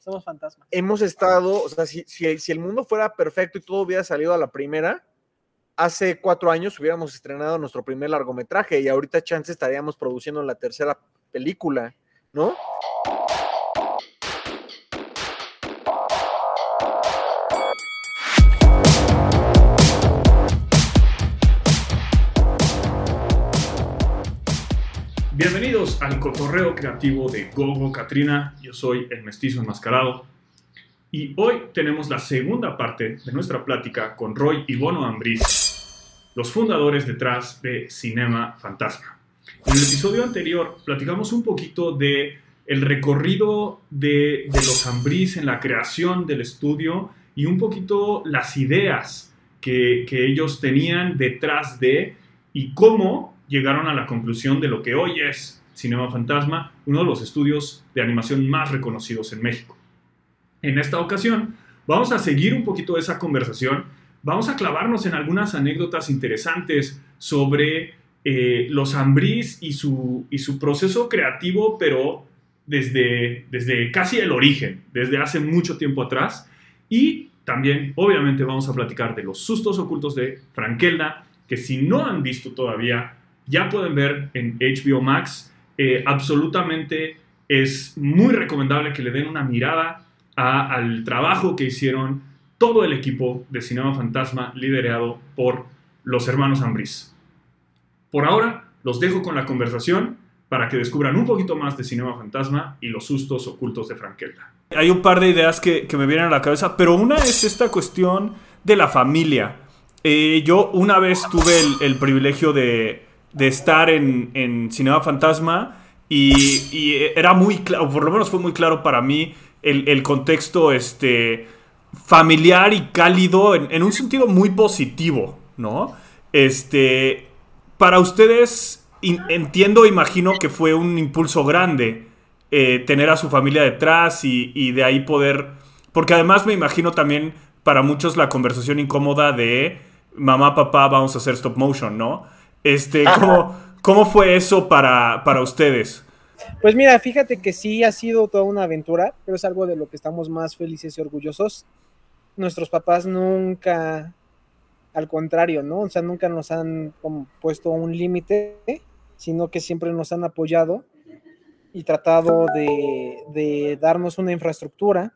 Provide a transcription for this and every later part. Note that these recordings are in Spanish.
somos fantasmas. Hemos estado, o sea, si, el mundo fuera perfecto y todo hubiera salido a la primera, hace cuatro años hubiéramos estrenado nuestro primer largometraje y ahorita chance estaríamos produciendo la tercera película, ¿no? Al cotorreo creativo de Gogo Katrina. Yo soy el mestizo enmascarado. Y hoy tenemos la segunda parte de nuestra plática con Roy y Bono Ambriz, los fundadores detrás de Cinema Fantasma. En el episodio anterior platicamos un poquito de el recorrido de, los Ambriz en la creación del estudio y un poquito las ideas que ellos tenían detrás de y cómo llegaron a la conclusión de lo que hoy es Cinema Fantasma, uno de los estudios de animación más reconocidos en México. En esta ocasión vamos a seguir un poquito esa conversación, vamos a clavarnos en algunas anécdotas interesantes sobre eh, los Ambrís y su, y su proceso creativo, pero desde, desde casi el origen, desde hace mucho tiempo atrás. Y también, obviamente, vamos a platicar de los sustos ocultos de Frankelda, que si no han visto todavía, ya pueden ver en HBO Max. Eh, absolutamente es muy recomendable que le den una mirada al trabajo que hicieron todo el equipo de Cinema Fantasma liderado por los hermanos Ambris. Por ahora, los dejo con la conversación para que descubran un poquito más de Cinema Fantasma y los sustos ocultos de Frankelda. Hay un par de ideas que, me vienen a la cabeza, pero una es esta cuestión de la familia. Eh, yo una vez tuve el privilegio de, de estar en, en Cinema Fantasma y, era muy claro, por lo menos fue muy claro para mí el, contexto este, familiar y cálido en, un sentido muy positivo, ¿no? Este, para ustedes, entiendo, imagino que fue un impulso grande eh, tener a su familia detrás y, y de ahí poder, porque además me imagino también para muchos la conversación incómoda de mamá, papá, vamos a hacer stop motion, ¿no? Este, ¿cómo, ¿Cómo fue eso para, para ustedes? Pues mira, fíjate que sí ha sido toda una aventura, pero es algo de lo que estamos más felices y orgullosos. Nuestros papás nunca, al contrario, ¿no? O sea, nunca nos han puesto un límite, sino que siempre nos han apoyado y tratado de, de, darnos una infraestructura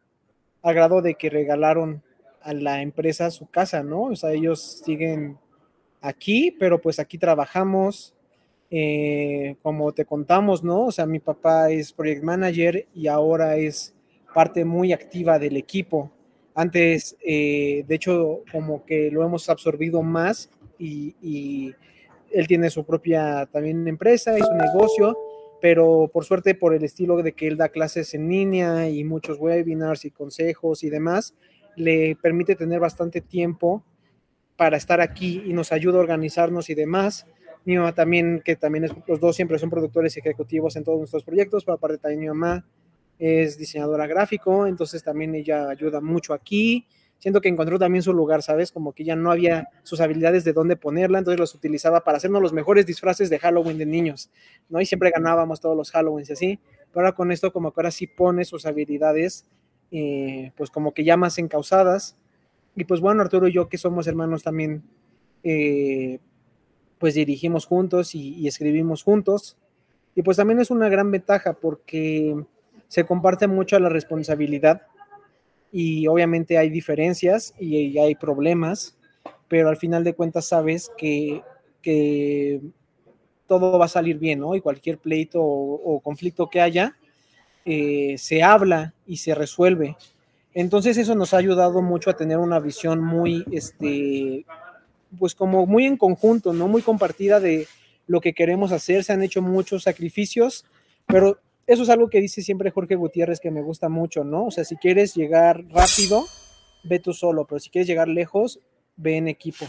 al grado de que regalaron a la empresa su casa, ¿no? O sea, ellos siguen aquí, pero pues aquí trabajamos, eh, como te contamos, ¿no? O sea, mi papá es project manager y ahora es parte muy activa del equipo. Antes, eh, de hecho, como que lo hemos absorbido más y, él tiene su propia también empresa y su negocio, pero por suerte por el estilo de que él da clases en línea y muchos webinars y consejos y demás, le permite tener bastante tiempo para estar aquí y nos ayuda a organizarnos y demás. Mi mamá también, que también es, los dos siempre son productores ejecutivos en todos nuestros proyectos, pero aparte también mi mamá es diseñadora gráfico, entonces también ella ayuda mucho aquí. Siento que encontró también su lugar, ¿sabes? Como que ya no había sus habilidades de dónde ponerla, entonces los utilizaba para hacernos los mejores disfraces de Halloween de niños, ¿no? Y siempre ganábamos todos los Halloweens y así. Pero ahora con esto, como que ahora sí pone sus habilidades, eh, pues como que ya más encausadas y pues bueno, Arturo y yo, que somos hermanos también, eh, pues dirigimos juntos y, escribimos juntos. Y pues también es una gran ventaja porque se comparte mucho la responsabilidad y obviamente hay diferencias y, hay problemas, pero al final de cuentas sabes que, todo va a salir bien, ¿no? Y cualquier pleito o, conflicto que haya, eh, se habla y se resuelve. Entonces eso nos ha ayudado mucho a tener una visión muy, este, pues como muy en conjunto, ¿no? Muy compartida de lo que queremos hacer. Se han hecho muchos sacrificios, pero eso es algo que dice siempre Jorge Gutiérrez que me gusta mucho, ¿no? O sea, si quieres llegar rápido, ve tú solo, pero si quieres llegar lejos, ve en equipo.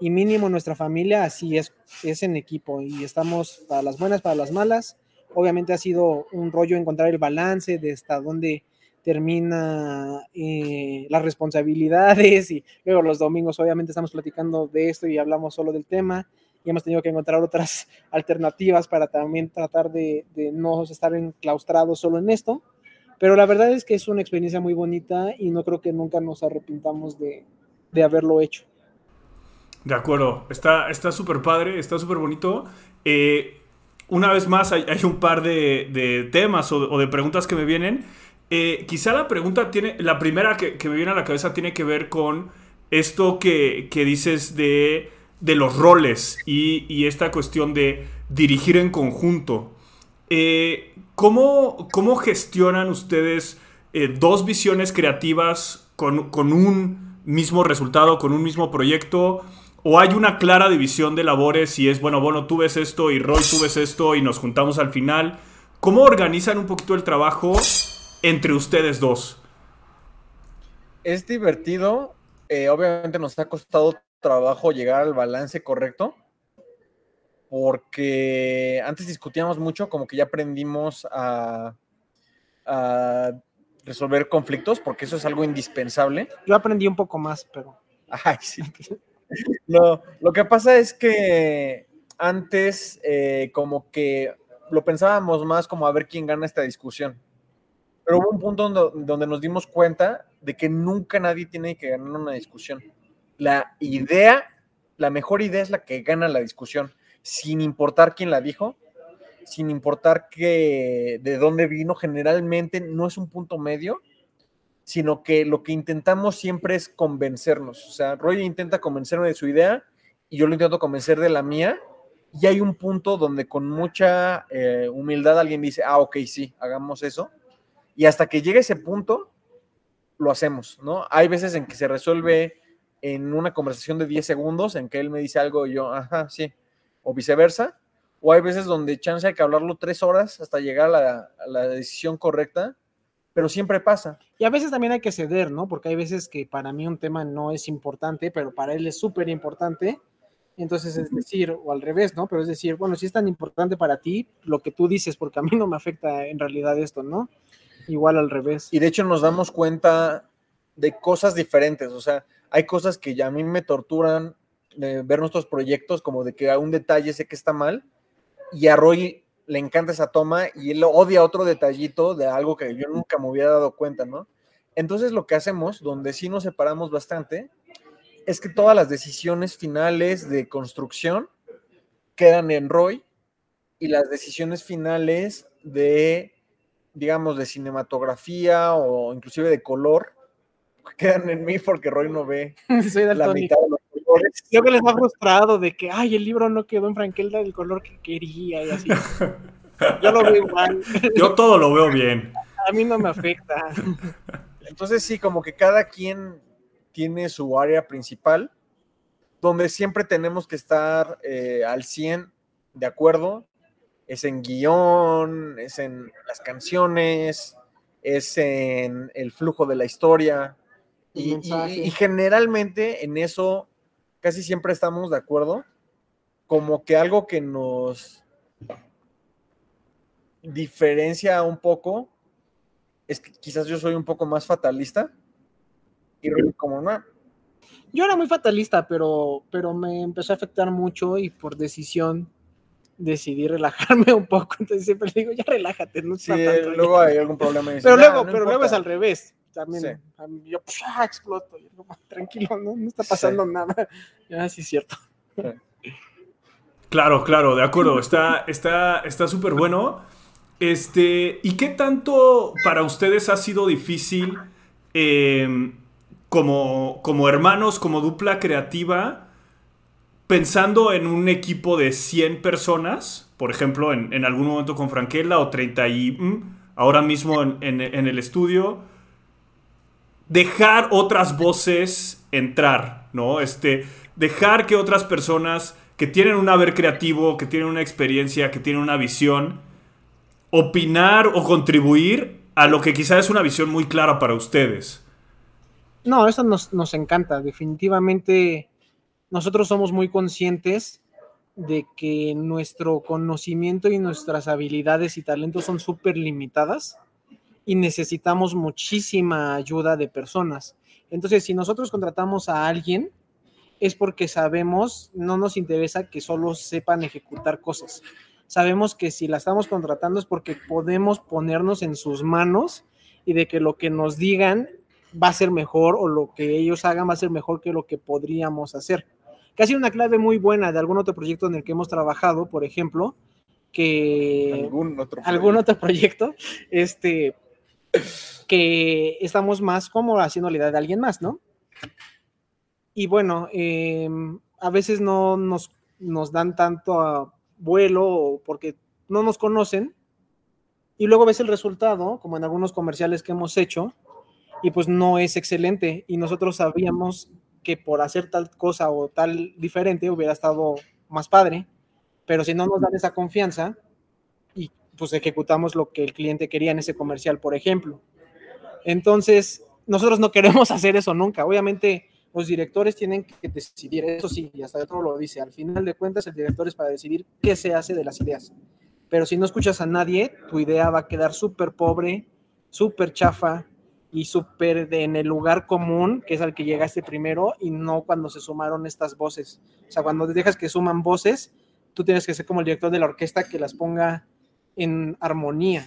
Y mínimo nuestra familia así es, es en equipo y estamos para las buenas, para las malas. Obviamente ha sido un rollo encontrar el balance de hasta dónde termina eh, las responsabilidades y luego los domingos obviamente estamos platicando de esto y hablamos solo del tema y hemos tenido que encontrar otras alternativas para también tratar de, no estar enclaustrados solo en esto. Pero la verdad es que es una experiencia muy bonita y no creo que nunca nos arrepintamos de, de haberlo hecho. De acuerdo, está súper padre, está súper bonito. Eh, una vez más, hay, hay un par de, de temas o, o, de preguntas que me vienen. Eh, quizá la pregunta tiene, la primera que, me viene a la cabeza tiene que ver con esto que, que dices de, de, los roles y, y, esta cuestión de dirigir en conjunto. Eh, ¿cómo, ¿cómo, gestionan ustedes eh, dos visiones creativas con, con un mismo resultado, con un mismo proyecto? ¿O hay una clara división de labores y es, bueno, bueno, tú ves esto y Roy, tú ves esto y nos juntamos al final? ¿Cómo organizan un poquito el trabajo entre ustedes dos? Es divertido. Eh, obviamente nos ha costado trabajo llegar al balance correcto. Porque antes discutíamos mucho, como que ya aprendimos a, a resolver conflictos, porque eso es algo indispensable. Yo aprendí un poco más, pero. Ay, sí. No, lo que pasa es que antes eh, como que lo pensábamos más como a ver quién gana esta discusión. Pero hubo un punto donde, donde, nos dimos cuenta de que nunca nadie tiene que ganar una discusión. La idea, la mejor idea es la que gana la discusión, sin importar quién la dijo, sin importar que de dónde vino, generalmente no es un punto medio, sino que lo que intentamos siempre es convencernos. O sea, Roy intenta convencerme de su idea y yo lo intento convencer de la mía. Y hay un punto donde con mucha eh, humildad alguien dice, ah, ok, sí, hagamos eso. Y hasta que llegue ese punto, lo hacemos, ¿no? Hay veces en que se resuelve en una conversación de 10 segundos, en que él me dice algo y yo, ajá, sí, o viceversa. O hay veces donde chance hay que hablarlo tres horas hasta llegar a la, a la decisión correcta pero siempre pasa. Y a veces también hay que ceder, ¿no? Porque hay veces que para mí un tema no es importante, pero para él es súper importante. Entonces es decir, o al revés, ¿no? Pero es decir, bueno, si es tan importante para ti, lo que tú dices, porque a mí no me afecta en realidad esto, ¿no? Igual al revés. Y de hecho nos damos cuenta de cosas diferentes, o sea, hay cosas que ya a mí me torturan de ver nuestros proyectos, como de que a un detalle sé que está mal, y a Roy le encanta esa toma y él odia otro detallito de algo que yo nunca me hubiera dado cuenta, ¿no? Entonces lo que hacemos, donde sí nos separamos bastante, es que todas las decisiones finales de construcción quedan en Roy y las decisiones finales de, digamos, de cinematografía o inclusive de color quedan en mí porque Roy no ve Soy la mitad de los colores. Creo que les ha frustrado de que, ay, el libro no quedó en Frankelda del color que quería y así. Yo lo veo igual. Yo todo lo veo bien. A mí no me afecta. Entonces sí, como que cada quien tiene su área principal, donde siempre tenemos que estar eh, al 100 de acuerdo. Es en guion, es en las canciones, es en el flujo de la historia. Y, y, y, generalmente en eso casi siempre estamos de acuerdo. Como que algo que nos diferencia un poco es que quizás yo soy un poco más fatalista. Y como no. Yo era muy fatalista, pero, pero me empezó a afectar mucho y por decisión decidí relajarme un poco. Entonces siempre digo, ya relájate. No sí, luego hay algún problema. Dice, pero luego, no pero luego es al revés también sí. yo exploto. Yo como, tranquilo, no, no está pasando sí. nada. Ya, sí, es cierto. Claro, claro, de acuerdo. Está súper está, está bueno. Este, ¿Y qué tanto para ustedes ha sido difícil eh, como, como hermanos, como dupla creativa, pensando en un equipo de 100 personas, por ejemplo, en, algún momento con Franquela o 30 y mm, ahora mismo en, el estudio? dejar otras voces entrar, ¿no? Este, dejar que otras personas que tienen un haber creativo, que tienen una experiencia, que tienen una visión, opinar o contribuir a lo que quizás es una visión muy clara para ustedes. No, eso nos encanta. Definitivamente nosotros somos muy conscientes de que nuestro conocimiento y nuestras habilidades y talentos son súper limitadas y necesitamos muchísima ayuda de personas. Entonces, si nosotros contratamos a alguien, es porque sabemos, no nos interesa que solo sepan ejecutar cosas. Sabemos que si la estamos contratando es porque podemos ponernos en sus manos y de que lo que nos digan va a ser mejor o lo que ellos hagan va a ser mejor que lo que podríamos hacer. Casi una clave muy buena de algún otro proyecto en el que hemos trabajado, por ejemplo, que Algún otro. algún otro proyecto, este, que estamos más como haciendo la idea de alguien más, ¿no? Y bueno, eh, a veces no nos, nos dan tanto a vuelo porque no nos conocen y luego ves el resultado, como en algunos comerciales que hemos hecho, y pues no es excelente. Y nosotros sabíamos que por hacer tal cosa o tal diferente hubiera estado más padre, pero si no nos dan esa confianza y pues ejecutamos lo que el cliente quería en ese comercial, por ejemplo. Entonces, nosotros no queremos hacer eso nunca. Obviamente, los directores tienen que decidir, eso sí, y hasta otro lo dice, al final de cuentas el director es para decidir qué se hace de las ideas. Pero si no escuchas a nadie, tu idea va a quedar súper pobre, súper chafa y súper en el lugar común, que es al que llegaste primero, y no cuando se sumaron estas voces. O sea, cuando dejas que suman voces, tú tienes que ser como el director de la orquesta que las ponga en armonía,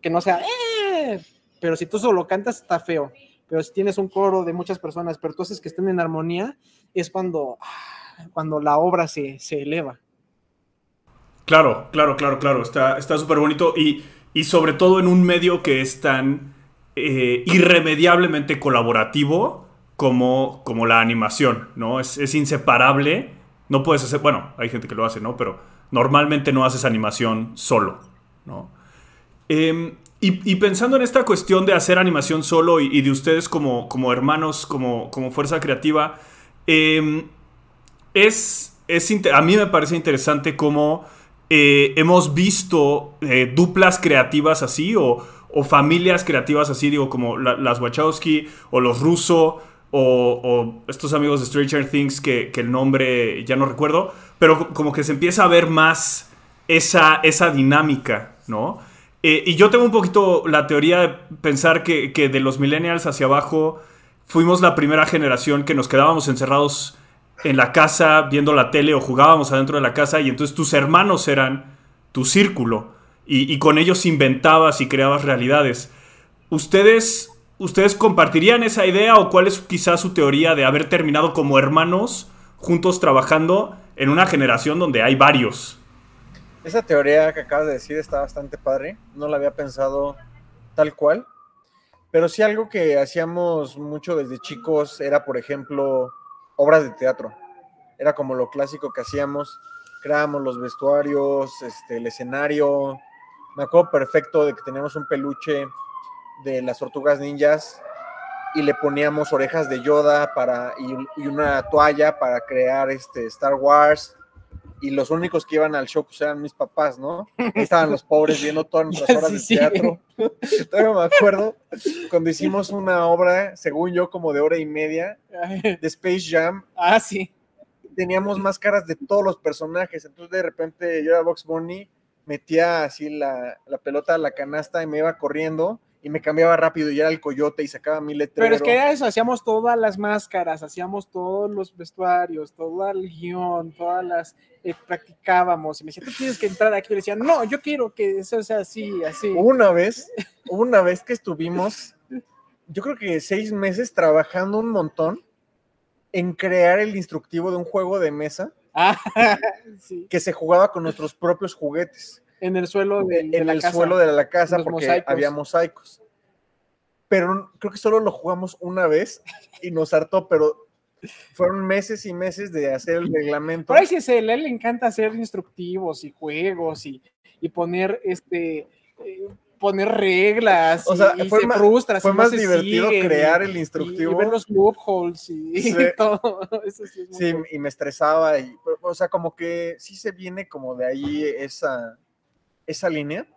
que no sea, "Eh", pero si tú solo cantas está feo, pero si tienes un coro de muchas personas, pero tú haces que estén en armonía, es cuando, ah, cuando la obra se, se eleva. Claro, claro, claro, claro. Está está súper bonito y, y sobre todo en un medio que es tan eh, irremediablemente colaborativo como, como la animación, ¿no? Es, inseparable. No puedes hacer, bueno, hay gente que lo hace, ¿no? Pero normalmente no haces animación solo, ¿no? Em, y, pensando en esta cuestión de hacer animación solo y, de ustedes como, como hermanos, como, como fuerza creativa, em, es, es a mí me parece interesante cómo eh, hemos visto eh, duplas creativas así o, o familias creativas así, digo, como la- las Wachowski o los Russo o, estos amigos de Stranger Things que, que el nombre ya no recuerdo, pero co- como que se empieza a ver más esa, esa dinámica, ¿no? Eh, y yo tengo un poquito la teoría de pensar que, que de los millennials hacia abajo fuimos la primera generación que nos quedábamos encerrados en la casa viendo la tele o jugábamos adentro de la casa y entonces tus hermanos eran tu círculo y, y con ellos inventabas y creabas realidades. ¿Ustedes, ¿Ustedes compartirían esa idea o cuál es quizás su teoría de haber terminado como hermanos juntos trabajando en una generación donde hay varios? Esa teoría que acabas de decir está bastante padre. No la había pensado tal cual. Pero sí algo que hacíamos mucho desde chicos era, por ejemplo, obras de teatro. Era como lo clásico que hacíamos. Creábamos los vestuarios, este, el escenario. Me acuerdo perfecto de que teníamos un peluche de las tortugas ninjas y le poníamos orejas de Yoda para, y, y una toalla para crear este, Star Wars y los únicos que iban al show pues eran mis papás, ¿no? Ahí estaban los pobres viendo todas nuestras horas de teatro. Todavía me acuerdo cuando hicimos una obra, según yo, como de hora y media, de Space Jam, ah, sí. teníamos máscaras de todos los personajes, entonces de repente yo era Box Bunny, metía así la, la pelota a la canasta y me iba corriendo y me cambiaba rápido y era el coyote y sacaba mi letrero. Pero es que era eso, hacíamos todas las máscaras, hacíamos todos los vestuarios, todo el guion, todas las eh, practicábamos. Y me decía, tú tienes que entrar aquí. Y le decía, no, yo quiero que eso sea así, así. Una vez, una vez que estuvimos, yo creo que seis meses trabajando un montón en crear el instructivo de un juego de mesa Ah, sí. que se jugaba con nuestros propios juguetes En el suelo de, de en la el casa. suelo de la casa los porque mosaicos. había mosaicos. Pero creo que solo lo jugamos una vez y nos hartó, pero fueron meses y meses de hacer el reglamento. Sí es él, a él le encanta hacer instructivos y juegos y, y poner este eh, poner reglas O y, sea, y fue se más- frustra Fue no más se divertido crear y- el y- instructivo. y, ver los loopholes y, Sí. todo. Eso sí es Sí, y me estresaba. Y, o sea, como que sí se viene como de ahí esa, esa línea.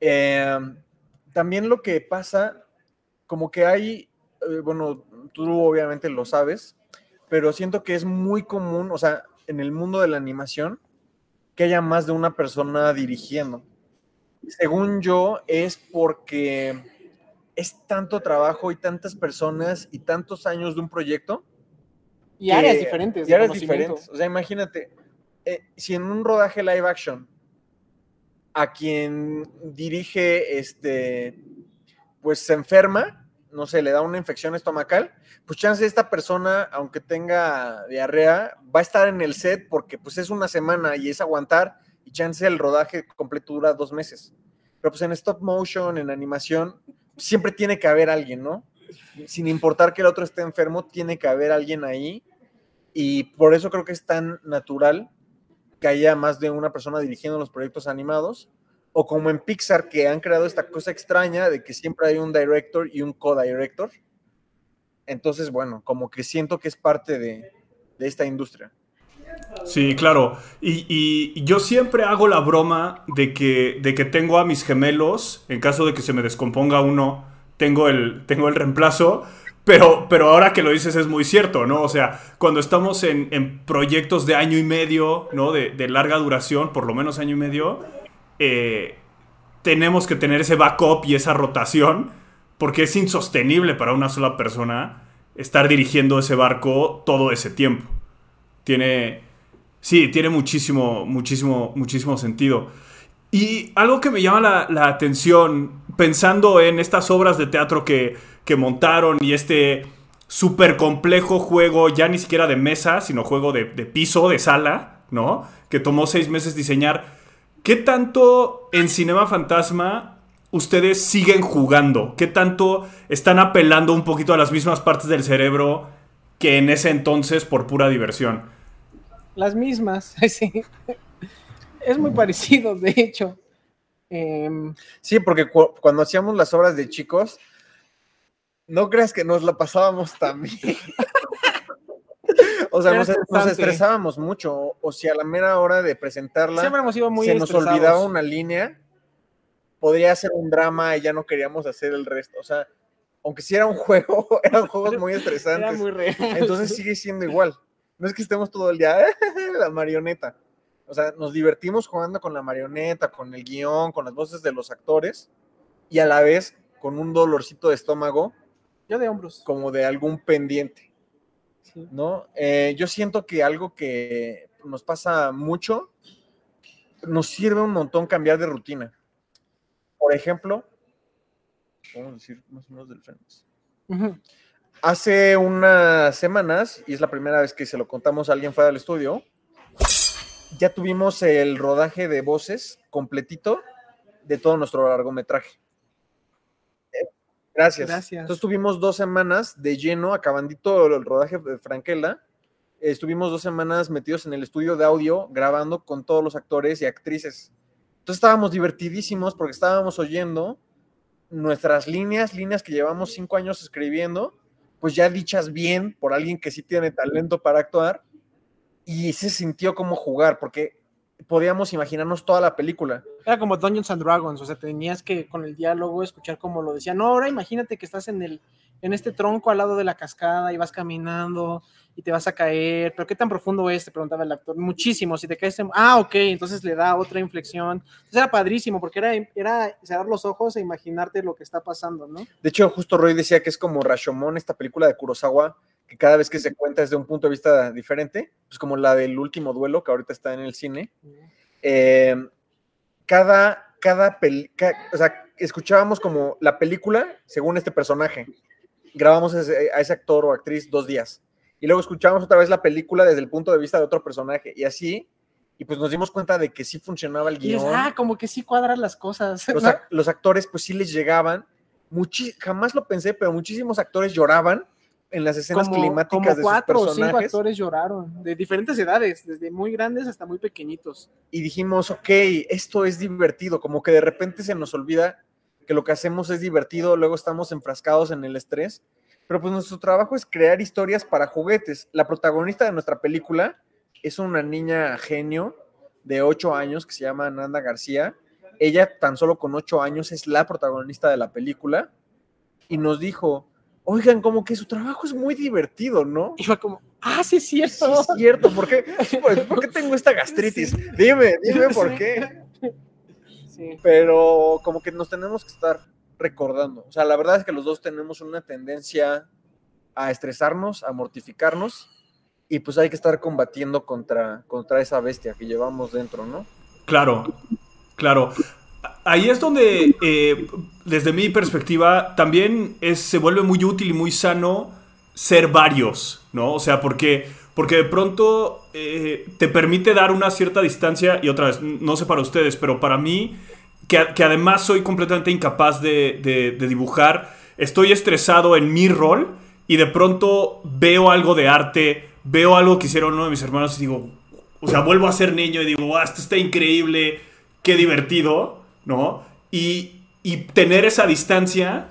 Eh, también lo que pasa, como que hay, eh, bueno, tú obviamente lo sabes, pero siento que es muy común, o sea, en el mundo de la animación, que haya más de una persona dirigiendo. Según yo, es porque es tanto trabajo y tantas personas y tantos años de un proyecto Y áreas diferentes. y áreas diferentes. O sea, imagínate, eh, si en un rodaje live action a quien dirige este pues se enferma, no sé, le da una infección estomacal, pues chance esta persona, aunque tenga diarrea, va a estar en el set porque pues es una semana y es aguantar y chance el rodaje completo dura dos meses. Pero pues en stop motion, en animación, siempre tiene que haber alguien, ¿no? Sin importar que el otro esté enfermo, tiene que haber alguien ahí y por eso creo que es tan natural que haya más de una persona dirigiendo los proyectos animados o como en Pixar que han creado esta cosa extraña de que siempre hay un director y un co-director. Entonces, bueno, como que siento que es parte de, de esta industria. Sí, claro. Y, y, yo siempre hago la broma de que, de que tengo a mis gemelos, en caso de que se me descomponga uno, tengo el, tengo el reemplazo. Pero, pero ahora que lo dices es muy cierto, ¿no? O sea, cuando estamos en, en proyectos de año y medio, ¿no? De, de larga duración, por lo menos año y medio, eh, tenemos que tener ese backup y esa rotación, porque es insostenible para una sola persona estar dirigiendo ese barco todo ese tiempo. Tiene, sí, tiene muchísimo, muchísimo, muchísimo sentido. Y algo que me llama la, atención, pensando en estas obras de teatro que, que montaron y este súper complejo juego, ya ni siquiera de mesa, sino juego de, de piso, de sala, ¿no? Que tomó seis meses diseñar ¿Qué tanto en Cinema Fantasma ustedes siguen jugando? ¿Qué tanto están apelando un poquito a las mismas partes del cerebro que en ese entonces por pura diversión? Las mismas, sí. Es muy parecido, de hecho. Em, sí, porque cuando hacíamos las obras de chicos, no creas que nos la pasábamos también. o sea, nos, estresábamos mucho. O si a la mera hora de presentarla se nos olvidaba una línea, podría ser un drama y ya no queríamos hacer el resto. O sea, aunque si era un juego, eran juegos muy estresantes. muy Entonces sigue siendo igual. No es que estemos todo el día, la marioneta. O sea, nos divertimos jugando con la marioneta, con el guion, con las voces de los actores y a la vez con un dolorcito de estómago. Yo de hombros. Como de algún pendiente. ¿no? Eh, yo siento que algo que nos pasa mucho, nos sirve un montón cambiar de rutina. Por ejemplo, vamos a decir más o menos del Friends. Hace unas semanas, y es la primera vez que se lo contamos a alguien fuera del estudio, ya tuvimos el rodaje de voces completito de todo nuestro largometraje. Gracias. Entonces tuvimos dos semanas de lleno, acabandito el rodaje de Franquela. Estuvimos dos semanas metidos en el estudio de audio grabando con todos los actores y actrices. Entonces estábamos divertidísimos porque estábamos oyendo nuestras líneas, líneas que llevamos cinco años escribiendo, pues ya dichas bien por alguien que sí tiene talento para actuar. Y se sintió como jugar, porque podíamos imaginarnos toda la película. Era como Dungeons and Dragons, o sea, tenías que con el diálogo escuchar como lo decía. No, ahora imagínate que estás en el en este tronco al lado de la cascada y vas caminando y te vas a caer, pero qué tan profundo es, te preguntaba el actor. Muchísimo, si te caes, ah, ok, entonces le da otra inflexión. Entonces era padrísimo, porque era, era cerrar los ojos e imaginarte lo que está pasando, ¿no? De hecho, justo Roy decía que es como Rashomon, esta película de Kurosawa, que cada vez que se cuenta es de un punto de vista diferente, pues como la del último duelo que ahorita está en el cine. Eh, cada, cada, o sea, escuchábamos como la película según este personaje. Grabamos a ese, actor o actriz dos días. Y luego escuchábamos otra vez la película desde el punto de vista de otro personaje. Y así, y pues nos dimos cuenta de que sí funcionaba el guion. ah, como que sí cuadran las cosas. Los, los actores pues sí les llegaban. jamás lo pensé, pero muchísimos actores lloraban en las escenas climáticas como cuatro o cinco actores lloraron, de diferentes edades, desde muy grandes hasta muy pequeñitos. Y dijimos, ok, esto es divertido, como que de repente se nos olvida que lo que hacemos es divertido, luego estamos enfrascados en el estrés, pero pues nuestro trabajo es crear historias para juguetes. La protagonista de nuestra película es una niña genio de ocho años que se llama Nanda García. Ella tan solo con ocho años es la protagonista de la película y nos dijo, oigan, como que su trabajo es muy divertido, ¿no? Y fue como, ah, sí es cierto. Sí es cierto, ¿por qué, ¿Por, qué tengo esta gastritis? Dime, dime por qué. Sí. Pero como que nos tenemos que estar recordando. O sea, la verdad es que los dos tenemos una tendencia a estresarnos, a mortificarnos, y pues hay que estar combatiendo contra, contra esa bestia que llevamos dentro, ¿no? Claro, claro. ahí es donde, eh, desde mi perspectiva, también es, se vuelve muy útil y muy sano ser varios, ¿no? O sea, porque, porque de pronto eh, te permite dar una cierta distancia, y otra vez, no sé para ustedes, pero para mí, que, además soy completamente incapaz de, dibujar, estoy estresado en mi rol y de pronto veo algo de arte, veo algo que hicieron uno de mis hermanos y digo, o sea, vuelvo a ser niño y digo, esto está increíble, qué divertido, ¿no? Y, y tener esa distancia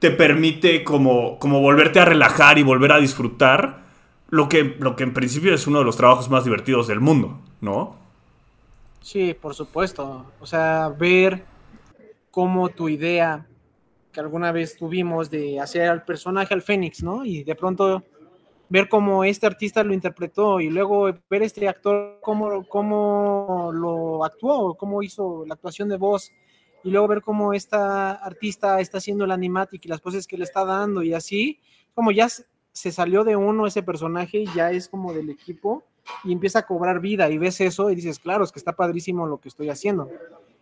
te permite como, como volverte a relajar y volver a disfrutar lo que, lo que en principio es uno de los trabajos más divertidos del mundo, ¿no? Sí, por supuesto. O sea, ver cómo tu idea que alguna vez tuvimos de hacer al personaje al Fénix, ¿no? Y de pronto ver cómo este artista lo interpretó y luego ver este actor cómo, cómo lo actuó, cómo hizo la actuación de voz y luego ver cómo esta artista está haciendo el animatic y las poses que le está dando y así, como ya se salió de uno ese personaje y ya es como del equipo y empieza a cobrar vida y ves eso y dices, claro, es que está padrísimo lo que estoy haciendo.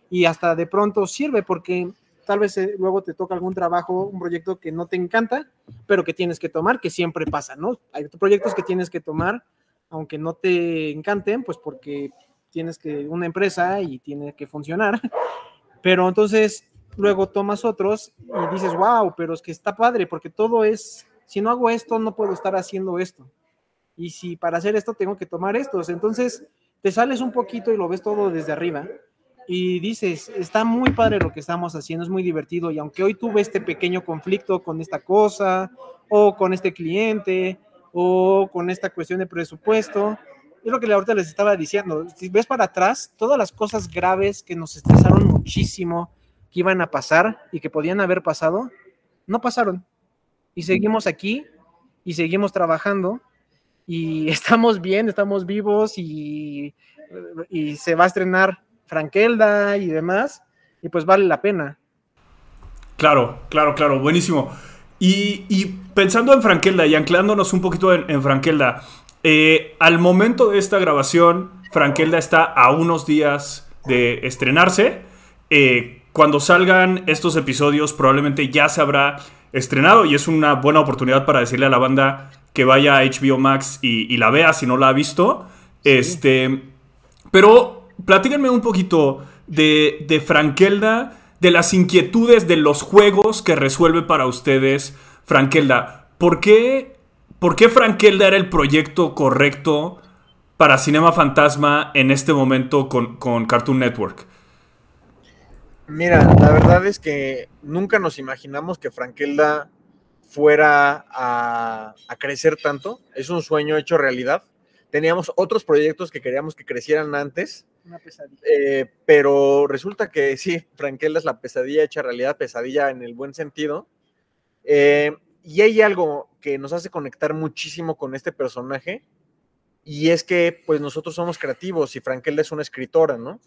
Y hasta de pronto sirve porque tal vez eh, luego te toca algún trabajo, un proyecto que no te encanta, pero que tienes que tomar, que siempre pasa, ¿no? Hay proyectos que tienes que tomar, aunque no te encanten, pues porque tienes que una empresa y tiene que funcionar. Pero entonces luego tomas otros y dices, wow, pero es que está padre, porque todo es, si no hago esto, no puedo estar haciendo esto. Y si para hacer esto tengo que tomar estos, entonces te sales un poquito y lo ves todo desde arriba y dices, está muy padre lo que estamos haciendo, es muy divertido y aunque hoy tuve este pequeño conflicto con esta cosa o con este cliente o con esta cuestión de presupuesto, es lo que ahorita les estaba diciendo, si ves para atrás, todas las cosas graves que nos estresaron muchísimo, que iban a pasar y que podían haber pasado, no pasaron. Y seguimos aquí y seguimos trabajando y estamos bien, estamos vivos y, y se va a estrenar Frankelda y demás, y pues vale la pena. Claro, claro, claro, buenísimo. Y, pensando en Frankelda y anclándonos un poquito en, Frankelda, eh, al momento de esta grabación, Frankelda está a unos días de estrenarse. Eh, cuando salgan estos episodios, probablemente ya se habrá estrenado y es una buena oportunidad para decirle a la banda que vaya a HBO Max y, la vea si no la ha visto. Este, pero platíquenme un poquito de, de Frankelda, de las inquietudes de los juegos que resuelve para ustedes Frankelda. ¿Por qué, ¿Por qué Frankelda era el proyecto correcto para Cinema Fantasma en este momento con, Cartoon Network? Mira, la verdad es que nunca nos imaginamos que Frankelda fuera a, a, crecer tanto. Es un sueño hecho realidad. Teníamos otros proyectos que queríamos que crecieran antes una pesadilla. Eh, pero resulta que sí, Frankel es la pesadilla hecha realidad, pesadilla en el buen sentido. Eh, y hay algo que nos hace conectar muchísimo con este personaje, y es que pues nosotros somos creativos y Frankelda es una escritora, ¿no?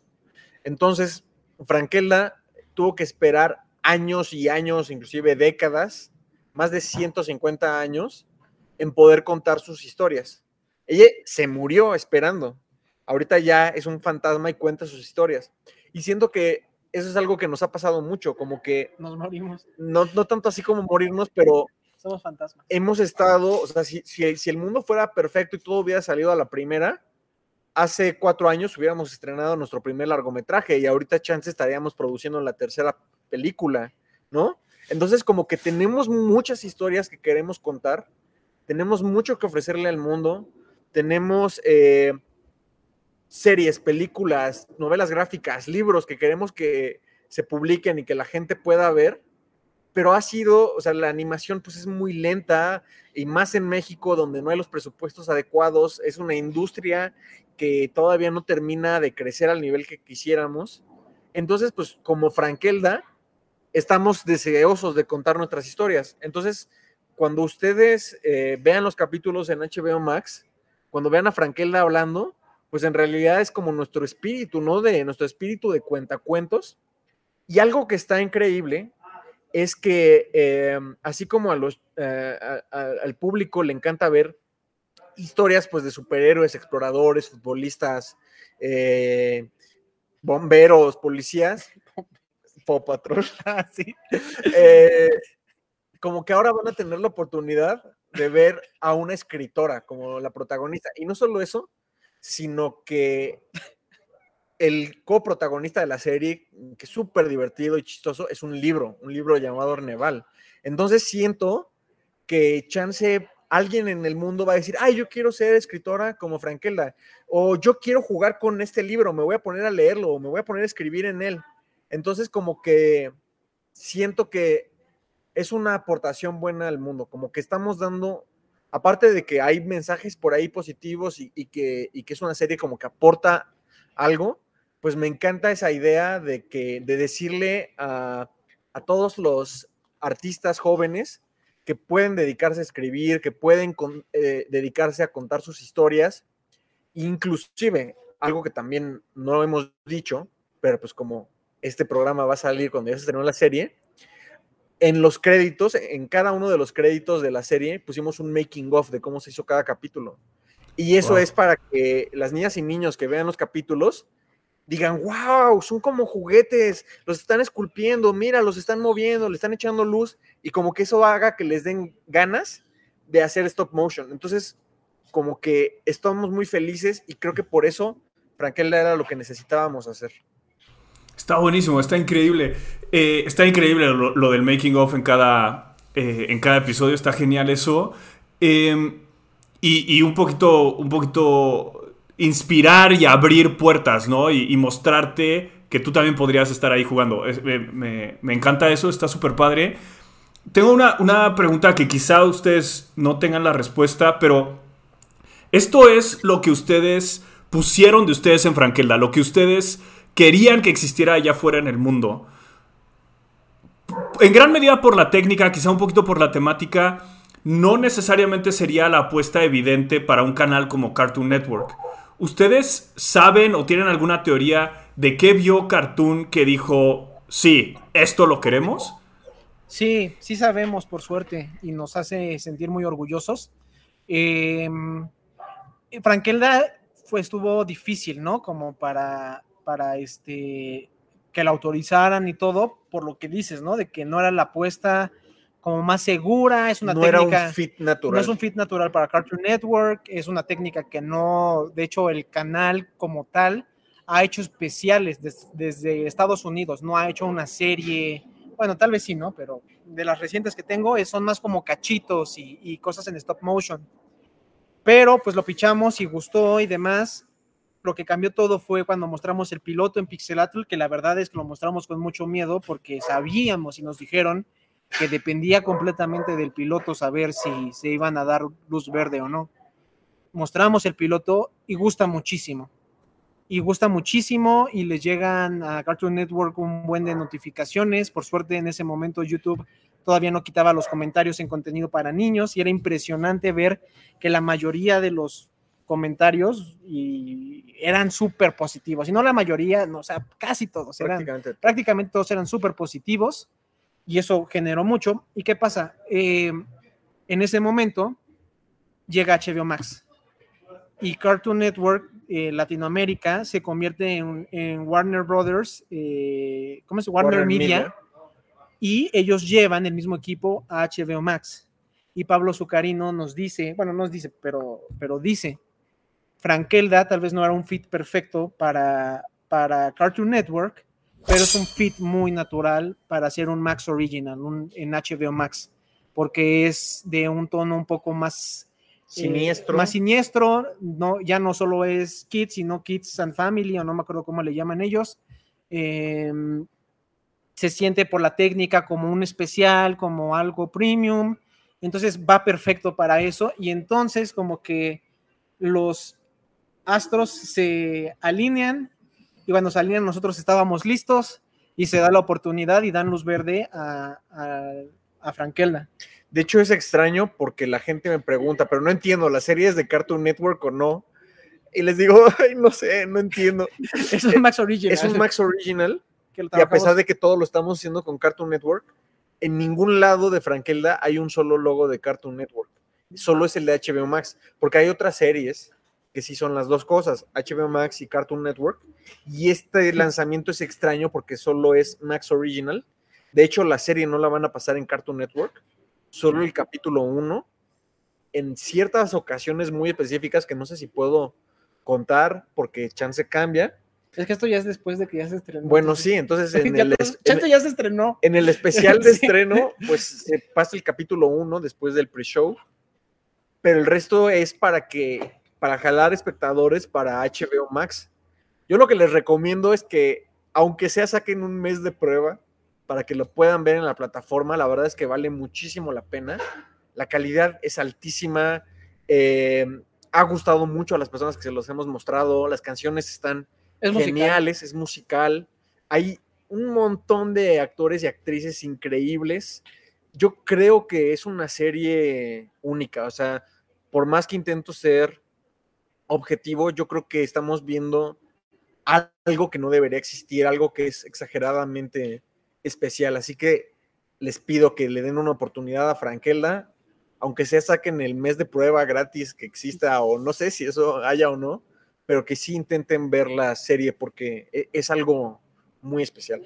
Entonces, Frankelda tuvo que esperar años y años, inclusive décadas, más de 150 años, en poder contar sus historias. Ella se murió esperando, ahorita ya es un fantasma y cuenta sus historias. Y siento que eso es algo que nos ha pasado mucho, como que... Nos morimos. No, no tanto así como morirnos, pero... Somos fantasmas. Hemos estado, o sea, si, si, el mundo fuera perfecto y todo hubiera salido a la primera, hace cuatro años hubiéramos estrenado nuestro primer largometraje y ahorita chance estaríamos produciendo la tercera película, ¿no? Entonces como que tenemos muchas historias que queremos contar, tenemos mucho que ofrecerle al mundo, tenemos... Eh, series, películas, novelas gráficas, libros que queremos que se publiquen y que la gente pueda ver, pero ha sido, o sea, la animación pues es muy lenta y más en México donde no hay los presupuestos adecuados, es una industria que todavía no termina de crecer al nivel que quisiéramos. Entonces, pues como Frankelda, estamos deseosos de contar nuestras historias. Entonces, cuando ustedes eh, vean los capítulos en HBO Max, cuando vean a Frankelda hablando, pues en realidad es como nuestro espíritu, ¿no? De nuestro espíritu de cuentacuentos. Y algo que está increíble es que em, así como a los, eh, al público le encanta ver historias pues de superhéroes, exploradores, futbolistas, eh, bomberos, policías, Paw Patrol. Ah, eh, como que ahora van a tener la oportunidad de ver a una escritora como la protagonista. Y no solo eso, sino que el coprotagonista de la serie, que es súper divertido y chistoso, es un libro, un libro llamado Arneval. Entonces siento que chance alguien en el mundo va a decir, ay, yo quiero ser escritora como Frankelda, o yo quiero jugar con este libro, me voy a poner a leerlo, o me voy a poner a escribir en él. Entonces como que siento que es una aportación buena al mundo, como que estamos dando, aparte de que hay mensajes por ahí positivos y que, y que es una serie como que aporta algo, pues me encanta esa idea de que de decirle a, a todos los artistas jóvenes que pueden dedicarse a escribir, que pueden con, eh, dedicarse a contar sus historias, inclusive algo que también no hemos dicho, pero pues como este programa va a salir cuando ya se estrenó la serie, en los créditos, en cada uno de los créditos de la serie, pusimos un making of de cómo se hizo cada capítulo. Y eso Wow. es para que las niñas y niños que vean los capítulos digan, wow, son como juguetes, los están esculpiendo, mira, los están moviendo, le están echando luz, y como que eso haga que les den ganas de hacer stop motion. Entonces, como que estamos muy felices y creo que por eso Frankelda era lo que necesitábamos hacer. Está buenísimo, está increíble. Eh, está increíble lo, del making of en cada, eh, en cada episodio, está genial eso. Eh, y, y un poquito, un poquito inspirar y abrir puertas, ¿no? Y, mostrarte que tú también podrías estar ahí jugando. Me encanta eso, está súper padre. Tengo una, una pregunta que quizá ustedes no tengan la respuesta, pero esto es lo que ustedes pusieron de ustedes en Frankelda, lo que ustedes querían que existiera allá afuera en el mundo. En gran medida por la técnica, quizá un poquito por la temática, no necesariamente sería la apuesta evidente para un canal como Cartoon Network. ¿Ustedes saben o tienen alguna teoría de qué vio Cartoon que dijo, sí, esto lo queremos? Sí, sí sabemos, por suerte, y nos hace sentir muy orgullosos. Eh, Frankelda fue, estuvo difícil, ¿no? Como para, para este, que la autorizaran y todo, por lo que dices, ¿no? De que no era la apuesta como más segura, es una no era técnica... un fit No natural. es un fit natural para Cartoon Network, es una técnica que no, de hecho el canal como tal ha hecho especiales des- desde Estados Unidos, no ha hecho una serie, bueno, tal vez sí, ¿no? Pero de las recientes que tengo es- son más como cachitos y, y cosas en stop motion. Pero pues lo pichamos y gustó y demás. Lo que cambió todo fue cuando mostramos el piloto en Pixelatl, que la verdad es que lo mostramos con mucho miedo porque sabíamos y nos dijeron que dependía completamente del piloto saber si se iban a dar luz verde o no. Mostramos el piloto y gusta muchísimo. Y gusta muchísimo y les llegan a Cartoon Network un buen de notificaciones. Por suerte en ese momento YouTube todavía no quitaba los comentarios en contenido para niños y era impresionante ver que la mayoría de los comentarios y eran súper positivos. Y no la mayoría, no, o sea, casi todos eran prácticamente todos eran súper positivos y eso generó mucho. ¿Y qué pasa? Eh, en ese momento llega HBO Max y Cartoon Network eh, Latinoamérica se convierte en, en Warner Brothers, eh, ¿cómo es? Warner, Warner Media, Media. y ellos llevan el mismo equipo a HBO Max. Y Pablo Zucarino nos dice, bueno, no nos dice, pero, pero dice, Frankelda tal vez no era un fit perfecto para, para Cartoon Network, pero es un fit muy natural para hacer un Max Original, un, en HBO Max, porque es de un tono un poco más eh, Siniestro. más siniestro, no, ya no solo es Kids, sino Kids and Family, o no me acuerdo cómo le llaman ellos. Em, se siente por la técnica como un especial, como algo premium, entonces va perfecto para eso, y entonces como que los astros se alinean, y cuando se alinean nosotros estábamos listos, y se da la oportunidad y dan luz verde a, a, a Frankelda. De hecho, es extraño porque la gente me pregunta, pero no entiendo, ¿la serie es de Cartoon Network o no? Y les digo, ay, no sé, no entiendo. Es un Max Original. Es un Max Original que lo y a pesar de que todo lo estamos haciendo con Cartoon Network, en ningún lado de Frankelda hay un solo logo de Cartoon Network. Solo es el de HBO Max, porque hay otras series que sí son las dos cosas, HBO Max y Cartoon Network. Y este lanzamiento es extraño porque solo es Max Original. De hecho, la serie no la van a pasar en Cartoon Network, solo el capítulo 1, en ciertas ocasiones muy específicas que no sé si puedo contar porque chance cambia. Es que esto ya es después de que ya se estrenó. Bueno, sí, entonces en Ya el, en- ya se estrenó. en el especial de Sí. estreno, pues se pasa el capítulo 1 después del pre-show, pero el resto es para que, para jalar espectadores para HBO Max. Yo lo que les recomiendo es que, aunque sea saquen un mes de prueba para que lo puedan ver en la plataforma, la verdad es que vale muchísimo la pena. La calidad es altísima, eh, ha gustado mucho a las personas que se los hemos mostrado, las canciones están Es musical. geniales, es musical. Hay un montón de actores y actrices increíbles. Yo creo que es una serie única. O sea, por más que intento ser objetivo, yo creo que estamos viendo algo que no debería existir, algo que es exageradamente especial. Así que les pido que le den una oportunidad a Frankelda, aunque sea saquen el mes de prueba gratis que exista o no sé si eso haya o no, pero que sí intenten ver la serie porque e- es algo muy especial.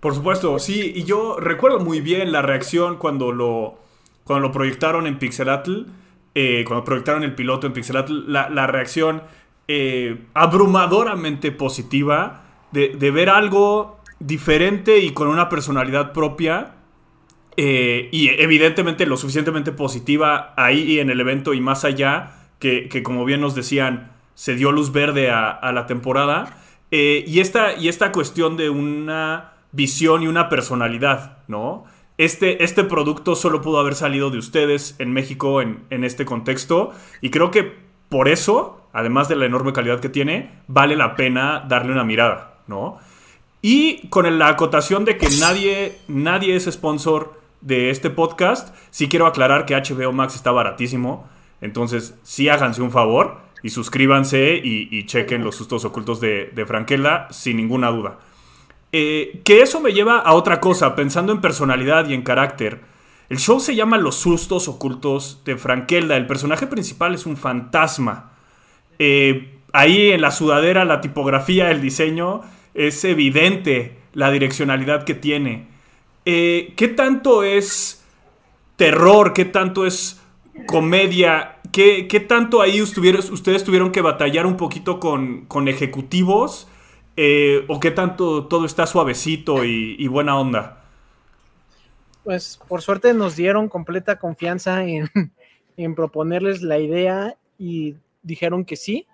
Por supuesto, sí, y yo recuerdo muy bien la reacción cuando lo, cuando lo proyectaron en Pixelatl, eh, cuando proyectaron el piloto en Pixelatl, la, la reacción eh, abrumadoramente positiva de, de ver algo diferente y con una personalidad propia eh, y evidentemente lo suficientemente positiva ahí en el evento y más allá, que, que como bien nos decían, se dio luz verde a, a la temporada. Y, esta, y esta cuestión de una visión y una personalidad, ¿no? Este, este producto solo pudo haber salido de ustedes en México en, en este contexto y creo que por eso, además de la enorme calidad que tiene, vale la pena darle una mirada, ¿no? Y con la acotación de que nadie, nadie es sponsor de este podcast, sí quiero aclarar que HBO Max está baratísimo. Entonces, sí háganse un favor y suscríbanse y, chequen los sustos ocultos de, de sin ninguna duda. Eh, que eso me lleva a otra cosa, pensando en personalidad y en carácter. El show se llama Los sustos ocultos de Frankelda. El personaje principal es un fantasma. Eh, ahí en la sudadera, la tipografía, el diseño, es evidente la direccionalidad que tiene. Eh, ¿Qué tanto es terror? ¿Qué tanto es comedia? ¿Qué, qué tanto ahí ustedes tuvieron que batallar un poquito con, con ejecutivos? Eh, ¿O qué tanto todo está suavecito y, buena onda? Pues por suerte nos dieron completa confianza en, proponerles la idea y dijeron que sí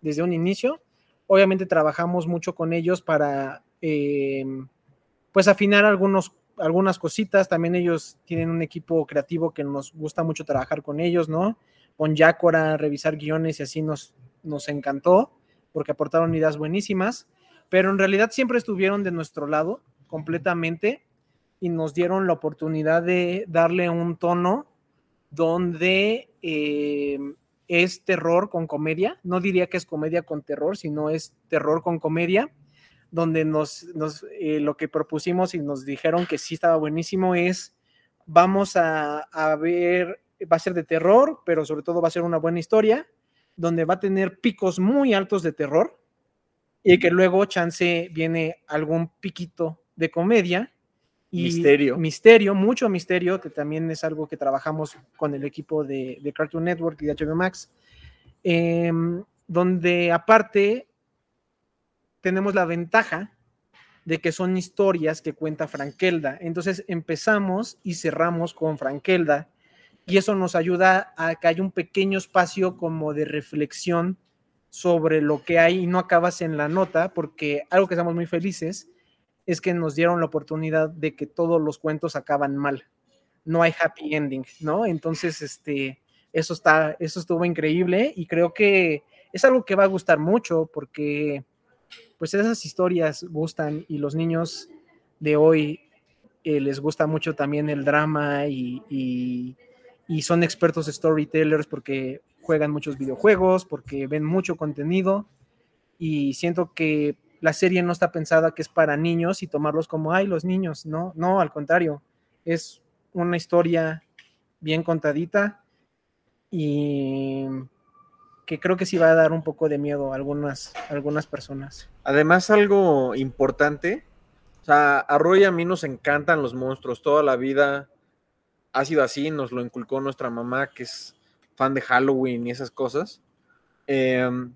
desde un inicio. Obviamente trabajamos mucho con ellos para eh, pues afinar algunos, algunas cositas. También ellos tienen un equipo creativo que nos gusta mucho trabajar con ellos, ¿no? Con Yácora, revisar guiones y así nos, nos encantó porque aportaron ideas buenísimas. Pero en realidad siempre estuvieron de nuestro lado completamente y nos dieron la oportunidad de darle un tono donde eh, es terror con comedia. No diría que es comedia con terror, sino es terror con comedia, donde nos, nos eh, lo que propusimos y nos dijeron que sí estaba buenísimo es vamos a, a ver, va a ser de terror, pero sobre todo va a ser una buena historia, donde va a tener picos muy altos de terror y que luego chance viene algún piquito de comedia y Misterio. misterio, mucho misterio, que también es algo que trabajamos con el equipo de, de Cartoon Network y de HBO Max, em, donde aparte tenemos la ventaja de que son historias que cuenta Frankelda. Entonces empezamos y cerramos con Frankelda y eso nos ayuda a que haya un pequeño espacio como de reflexión sobre lo que hay y no acabas en la nota, porque algo que estamos muy felices es que nos dieron la oportunidad de que todos los cuentos acaban mal. No hay happy ending, ¿no? Entonces, este, eso está, eso estuvo increíble y creo que es algo que va a gustar mucho porque pues esas historias gustan y los niños de hoy eh, les gusta mucho también el drama y, y, y son expertos storytellers porque juegan muchos videojuegos, porque ven mucho contenido y siento que la serie no está pensada que es para niños y tomarlos como, ay, los niños, no, no, al contrario, es una historia bien contadita y que creo que sí va a dar un poco de miedo a algunas, a algunas personas. Además, algo importante, o sea, a Roy y a mí nos encantan los monstruos, toda la vida ha sido así, nos lo inculcó nuestra mamá, que es fan de Halloween y esas cosas. Em,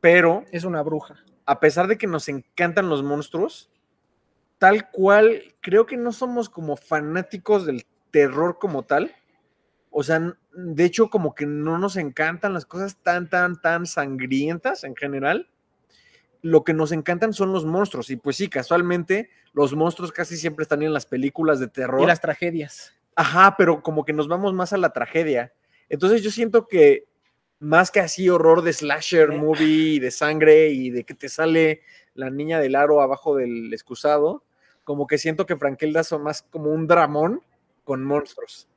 pero Es una bruja. a pesar de que nos encantan los monstruos, tal cual, creo que no somos como fanáticos del terror como tal. O sea, de hecho, como que no nos encantan las cosas tan, tan, tan sangrientas en general. Lo que nos encantan son los monstruos. Y pues sí, casualmente, los monstruos casi siempre están en las películas de terror. Y las tragedias. Ajá, pero como que nos vamos más a la tragedia. Entonces yo siento que más que así horror de slasher Eh. movie y de sangre y de que te sale la niña del aro abajo del excusado, como que siento que Frankelda son más como un dramón con monstruos.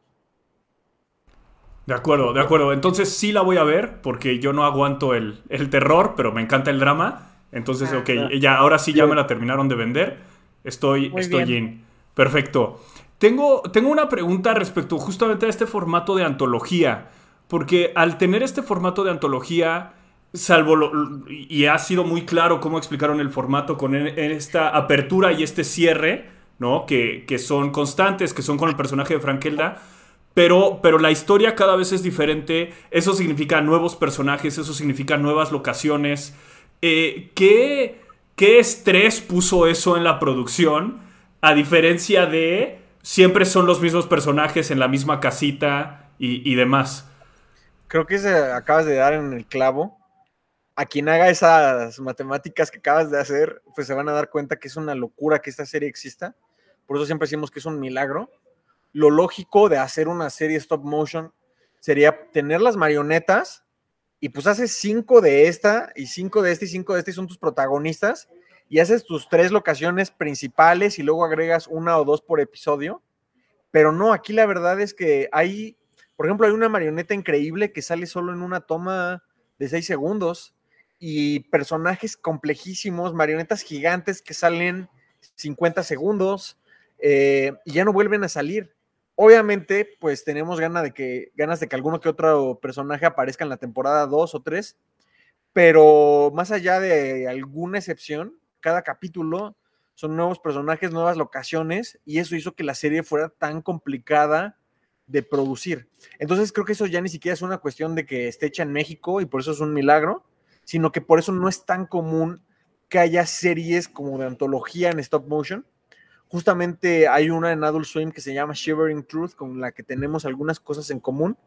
De acuerdo, de acuerdo. Entonces sí la voy a ver porque yo no aguanto el, el terror, pero me encanta el drama. Entonces, Ah, ok, ya, ahora sí ya me la terminaron de vender. Estoy, Muy estoy bien. in. Perfecto. Tengo, tengo una pregunta respecto justamente a este formato de antología. Porque al tener este formato de antología, salvo lo- y ha sido muy claro cómo explicaron el formato con e- esta apertura y este cierre, ¿no? Que, que son constantes, que son con el personaje de Frankelda. Pero, pero la historia cada vez es diferente. Eso significa nuevos personajes, eso significa nuevas locaciones. Eh, ¿qué, ¿Qué estrés puso eso en la producción? A diferencia de siempre son los mismos personajes en la misma casita y, demás. Creo que se acabas de dar en el clavo. A quien haga esas matemáticas que acabas de hacer, pues se van a dar cuenta que es una locura que esta serie exista. Por eso siempre decimos que es un milagro. Lo lógico de hacer una serie stop motion sería tener las marionetas y pues haces cinco de esta y cinco de esta y cinco de esta y son tus protagonistas y haces tus tres locaciones principales y luego agregas una o dos por episodio. Pero no, aquí la verdad es que hay por ejemplo, hay una marioneta increíble que sale solo en una toma de 6 segundos y personajes complejísimos, marionetas gigantes que salen 50 segundos eh, y ya no vuelven a salir. Obviamente, pues tenemos ganas de que, ganas de que alguno que otro personaje aparezca en la temporada 2 o 3, pero más allá de alguna excepción, cada capítulo son nuevos personajes, nuevas locaciones y eso hizo que la serie fuera tan complicada de producir. Entonces creo que eso ya ni siquiera es una cuestión de que esté hecha en México y por eso es un milagro, sino que por eso no es tan común que haya series como de antología en stop motion. Justamente hay una en Adult Swim que se llama Shivering Truth, con la que tenemos algunas cosas en común.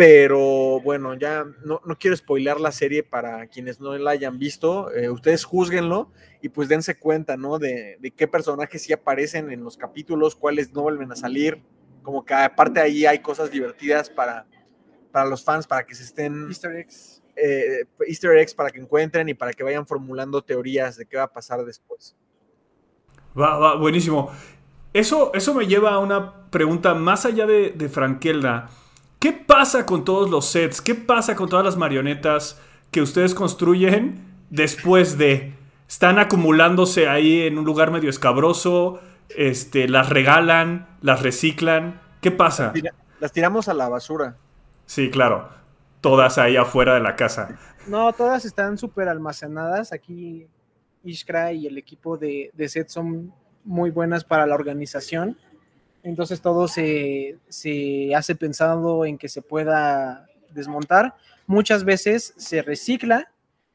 Pero bueno, ya no, no quiero spoilear la serie para quienes no la hayan visto. Eh, ustedes juzguenlo y pues dense cuenta, ¿no? De, de qué personajes sí aparecen en los capítulos, cuáles no vuelven a salir como que aparte ahí hay cosas divertidas para, para los fans, para que se estén Easter eggs. eh, easter eggs para que encuentren y para que vayan formulando teorías de qué va a pasar después. Va, va, buenísimo. Eso, eso me lleva a una pregunta más allá de, de Frankelda. ¿Qué pasa con todos los sets? ¿Qué pasa con todas las marionetas que ustedes construyen después de... Están acumulándose ahí en un lugar medio escabroso, este, las regalan, las reciclan. ¿Qué pasa? Tira- las tiramos a la basura. Sí, claro. Todas ahí afuera de la casa. No, todas están súper almacenadas. Aquí Ishkra y el equipo de, de set son muy buenas para la organización. Entonces todo se, se hace pensando en que se pueda desmontar. Muchas veces se recicla.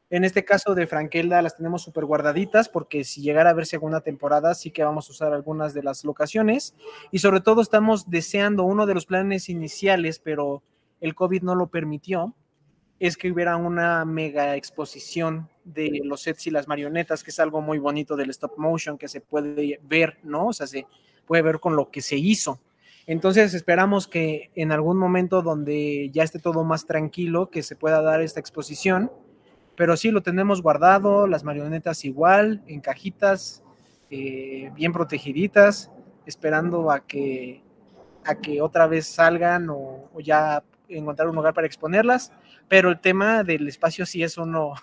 En este caso de Frankelda las tenemos súper guardaditas porque si llegara a ver segunda temporada sí que vamos a usar algunas de las locaciones y sobre todo estamos deseando uno de los planes iniciales, pero el COVID no lo permitió, es que hubiera una mega exposición de los sets y las marionetas, que es algo muy bonito del stop motion, que se puede ver, ¿no? O sea, se puede ver con lo que se hizo. Entonces esperamos que en algún momento donde ya esté todo más tranquilo, que se pueda dar esta exposición. Pero sí, lo tenemos guardado, las marionetas igual, en cajitas, eh, bien protegiditas, esperando a que, a que otra vez salgan o, o ya encontrar un lugar para exponerlas. Pero el tema del espacio sí es uno,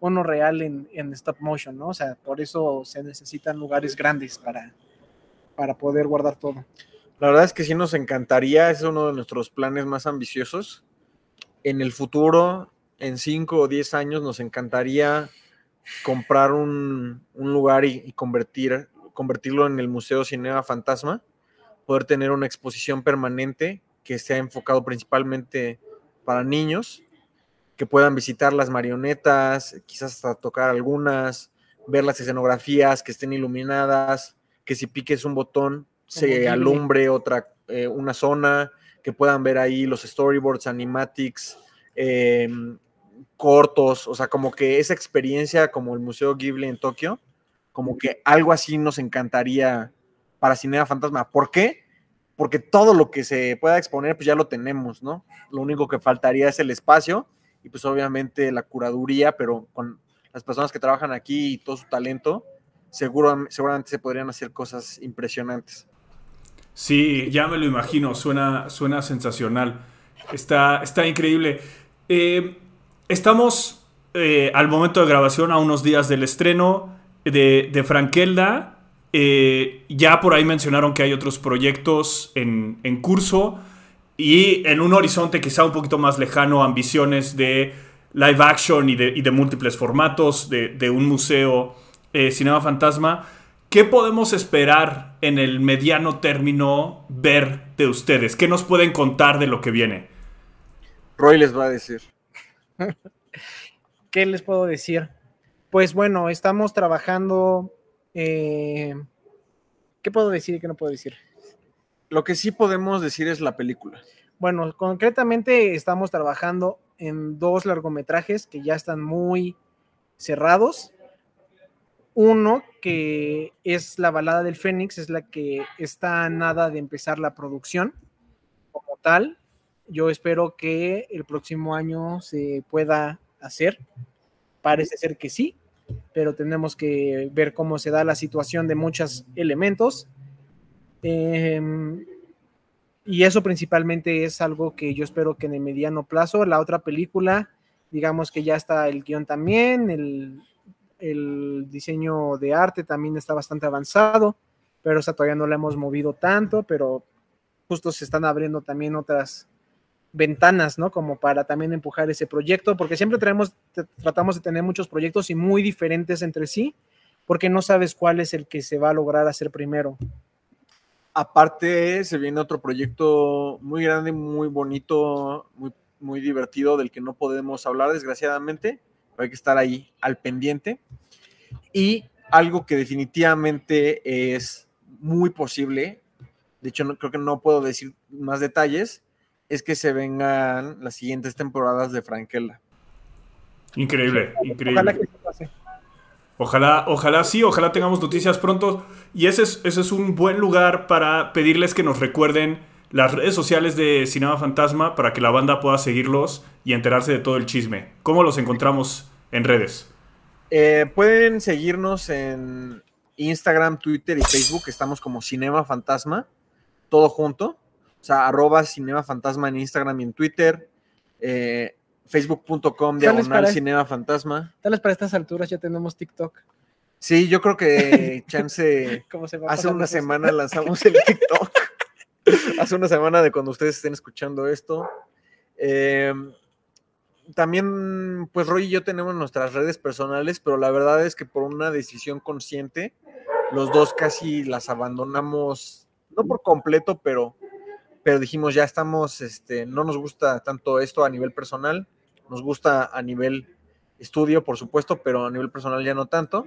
uno real en, en stop motion, ¿no? O sea, por eso se necesitan lugares grandes para, para poder guardar todo. La verdad es que sí nos encantaría, es uno de nuestros planes más ambiciosos. En el futuro, en 5 o 10 años nos encantaría comprar un, lugar y, y convertir, convertirlo en el Museo Cinema Fantasma, poder tener una exposición permanente que sea enfocado principalmente para niños, que puedan visitar las marionetas, quizás hasta tocar algunas, ver las escenografías que estén iluminadas, que si piques un botón se alumbre otra, eh, una zona, que puedan ver ahí los storyboards, animatics, eh, cortos, o sea, como que esa experiencia como el Museo Ghibli en Tokio, como que algo así nos encantaría para Cinema Fantasma. ¿Por qué? Porque todo lo que se pueda exponer, pues ya lo tenemos, ¿no? Lo único que faltaría es el espacio y pues obviamente la curaduría, pero con las personas que trabajan aquí y todo su talento, seguro, seguramente se podrían hacer cosas impresionantes. Sí, ya me lo imagino, suena, suena sensacional. Está, está increíble. Eh, estamos eh, al momento de grabación a unos días del estreno de, de Frankelda. Eh, ya por ahí mencionaron que hay otros proyectos en, en curso y en un horizonte quizá un poquito más lejano, ambiciones de live action y de, y de múltiples formatos, de, de un museo eh, Cinema Fantasma. ¿Qué podemos esperar en el mediano término ver de ustedes? ¿Qué nos pueden contar de lo que viene? Roy les va a decir. ¿Qué les puedo decir? Pues bueno, estamos trabajando. eh, ¿Qué puedo decir y qué no puedo decir? Lo que sí podemos decir es la película. Bueno, concretamente estamos trabajando en dos largometrajes que ya están muy cerrados. Uno que es la balada del Fénix, es la que está nada de empezar la producción como tal. Yo espero que el próximo año se pueda hacer. Parece ser que sí, pero tenemos que ver cómo se da la situación de muchos elementos. Em, y eso principalmente es algo que yo espero que en el mediano plazo, la otra película, digamos que ya está el guion también, el, el diseño de arte también está bastante avanzado, pero esa todavía no la hemos movido tanto, pero justo se están abriendo también otras ventanas, ¿no? Como para también empujar ese proyecto, porque siempre traemos, tratamos de tener muchos proyectos y muy diferentes entre sí, porque no sabes cuál es el que se va a lograr hacer primero. Aparte, se viene otro proyecto muy grande, muy bonito, muy, muy divertido, del que no podemos hablar, desgraciadamente, pero hay que estar ahí al pendiente. Y algo que definitivamente es muy posible, de hecho, no, creo que no puedo decir más detalles, es que se vengan las siguientes temporadas de Frankelda. Increíble, Ojalá increíble. que se pase. Ojalá, ojalá sí, ojalá tengamos noticias pronto. Y ese es, ese es un buen lugar para pedirles que nos recuerden las redes sociales de Cinema Fantasma para que la banda pueda seguirlos y enterarse de todo el chisme. ¿Cómo los encontramos en redes? Eh, pueden seguirnos en Instagram, Twitter y Facebook. Estamos como Cinema Fantasma, todo junto. O sea, arroba Cinema Fantasma en Instagram y en Twitter. Eh, Facebook.com diagonal Cinema Fantasma. Tal vez para estas alturas ya tenemos TikTok. Sí, yo creo que chance ¿Cómo se va hace una semana lanzamos el TikTok. hace una semana de cuando ustedes estén escuchando esto. Eh, también, pues Roy y yo tenemos nuestras redes personales, pero la verdad es que por una decisión consciente, los dos casi las abandonamos, no por completo, pero, pero dijimos, ya estamos, este, no nos gusta tanto esto a nivel personal, nos gusta a nivel estudio, por supuesto, pero a nivel personal ya no tanto.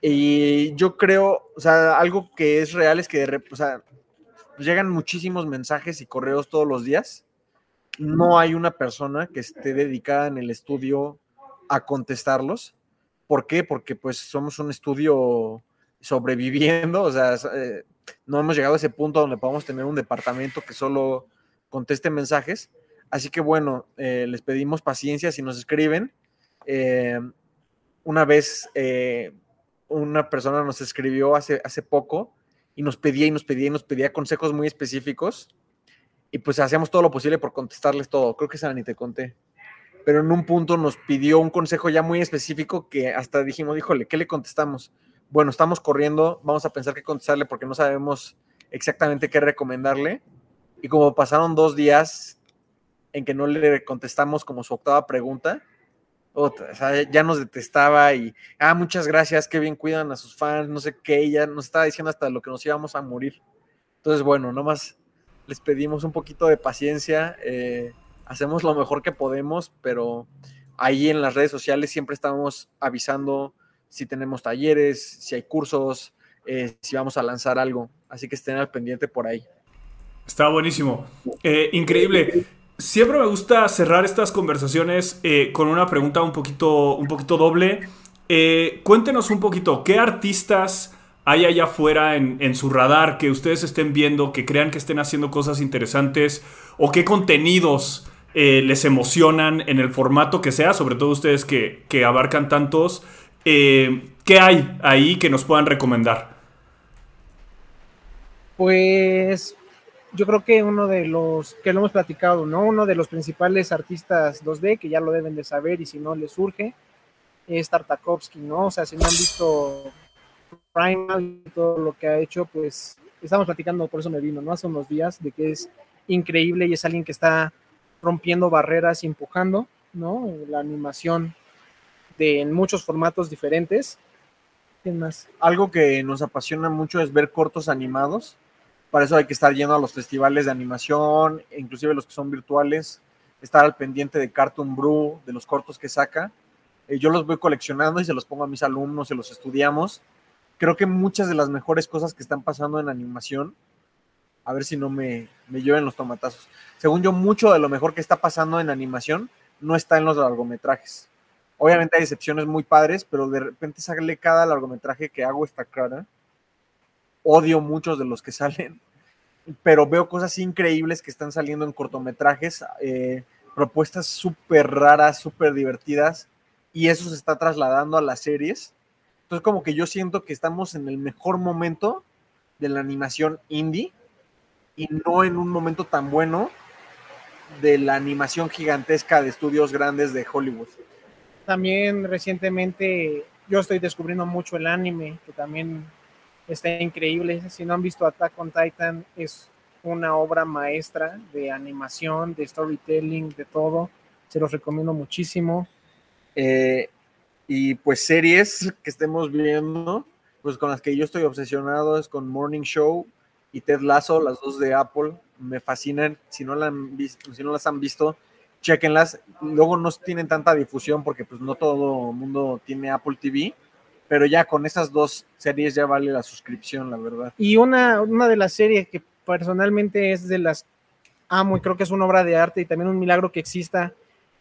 Y yo creo, o sea, algo que es real es que o sea, nos llegan muchísimos mensajes y correos todos los días. No hay una persona que esté dedicada en el estudio a contestarlos. ¿Por qué? Porque pues somos un estudio sobreviviendo, o sea, eh, no hemos llegado a ese punto donde podamos tener un departamento que solo conteste mensajes. Así que bueno, eh, les pedimos paciencia si nos escriben. Eh, una vez una persona nos escribió hace, hace poco y nos pedía y nos pedía y nos pedía consejos muy específicos y pues hacíamos todo lo posible por contestarles todo. Creo que esa ni te conté. Pero en un punto nos pidió un consejo ya muy específico que hasta dijimos, híjole, ¿qué le contestamos? Bueno, estamos corriendo, vamos a pensar qué contestarle porque no sabemos exactamente qué recomendarle. Y como pasaron dos días en que no le contestamos como su octava pregunta, otra, ya nos detestaba y, ah, muchas gracias, qué bien cuidan a sus fans, no sé qué, ella nos estaba diciendo hasta lo que nos íbamos a morir. Entonces, bueno, nomás les pedimos un poquito de paciencia, eh, hacemos lo mejor que podemos, pero ahí en las redes sociales siempre estamos avisando si tenemos talleres, si hay cursos, eh, si vamos a lanzar algo, así que estén al pendiente por ahí. Está buenísimo. Eh, increíble. Siempre me gusta cerrar estas conversaciones eh, con una pregunta un poquito, un poquito doble. Eh, cuéntenos un poquito, ¿qué artistas hay allá afuera en, su radar que ustedes estén viendo, que crean que estén haciendo cosas interesantes o qué contenidos eh, les emocionan en el formato que sea, sobre todo ustedes que, que abarcan tantos? ¿Qué hay ahí que nos puedan recomendar? Pues yo creo que uno de los que lo hemos platicado, ¿no? Uno de los principales artistas 2D, que ya lo deben de saber y si no les surge, es Tartakovsky, ¿no? O sea, si no han visto Primal y todo lo que ha hecho, pues estamos platicando, por eso me vino, ¿no? Hace unos días, de que es increíble y es alguien que está rompiendo barreras y empujando, ¿no? La animación de, en muchos formatos diferentes. ¿Qué más? Algo que nos apasiona mucho es ver cortos animados para eso hay que estar yendo a los festivales de animación, inclusive los que son virtuales, estar al pendiente de Cartoon Brew, de los cortos que saca. Eh, yo los voy coleccionando y se los pongo a mis alumnos, se los estudiamos. Creo que muchas de las mejores cosas que están pasando en animación, a ver si no me, me lleven los tomatazos. Según yo, mucho de lo mejor que está pasando en animación no está en los largometrajes. Obviamente hay excepciones muy padres, pero de repente sale cada largometraje que hago esta cara odio muchos de los que salen, pero veo cosas increíbles que están saliendo en cortometrajes, eh, propuestas súper raras, súper divertidas, y eso se está trasladando a las series. Entonces como que yo siento que estamos en el mejor momento de la animación indie y no en un momento tan bueno de la animación gigantesca de estudios grandes de Hollywood. También recientemente yo estoy descubriendo mucho el anime, que también está increíble. Si no han visto Attack on Titan, es una obra maestra de animación, de storytelling, de todo. Se los recomiendo muchísimo. Eh, y pues series que estemos viendo, pues con las que yo estoy obsesionado es con Morning Show y Ted Lasso, las dos de Apple. Me fascinan. Si no, la han visto, si no las han visto, chequenlas. Luego no tienen tanta difusión porque pues no todo el mundo tiene Apple TV pero ya con esas dos series ya vale la suscripción, la verdad. Y una, una de las series que personalmente es de las amo y creo que es una obra de arte y también un milagro que exista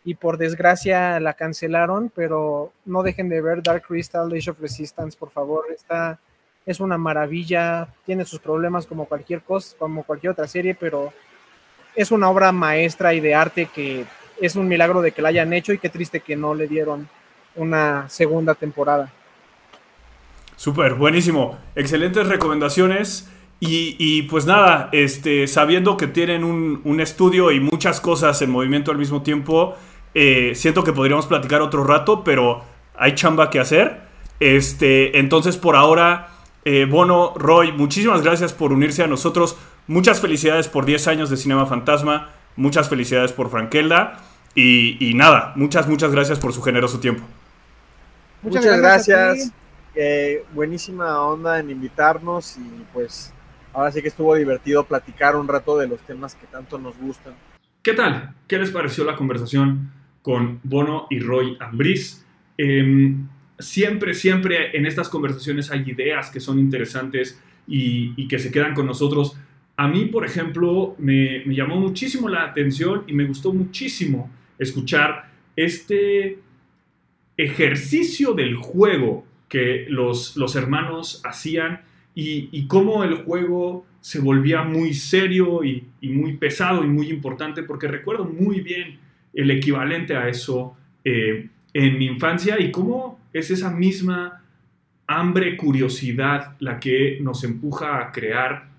y por desgracia la cancelaron, pero no dejen de ver Dark Crystal, Age of Resistance, por favor, está es una maravilla, tiene sus problemas como cualquier cosa, como cualquier otra serie, pero es una obra maestra y de arte que es un milagro de que la hayan hecho y qué triste que no le dieron una segunda temporada. Súper, buenísimo. Excelentes recomendaciones. Y, pues nada, este, sabiendo que tienen un, estudio y muchas cosas en movimiento al mismo tiempo, eh, siento que podríamos platicar otro rato, pero hay chamba que hacer. Este, entonces, por ahora, eh, Bono, Roy, muchísimas gracias por unirse a nosotros. Muchas felicidades por 10 años de Cinema Fantasma. Muchas felicidades por Frankelda. Y, nada, muchas, muchas gracias por su generoso tiempo. Muchas, gracias buenísima onda en invitarnos y pues ahora sí que estuvo divertido platicar un rato de los temas que tanto nos gustan. ¿Qué tal? ¿Qué les pareció la conversación con Bono y Roy Ambris? Em, siempre, siempre en estas conversaciones hay ideas que son interesantes y, que se quedan con nosotros. A mí, por ejemplo, me llamó muchísimo la atención y me gustó muchísimo escuchar este ejercicio del juego que los, los hermanos hacían y, cómo el juego se volvía muy serio y, muy pesado y muy importante, porque recuerdo muy bien el equivalente a eso eh, en mi infancia y cómo es esa misma hambre, curiosidad la que nos empuja a crear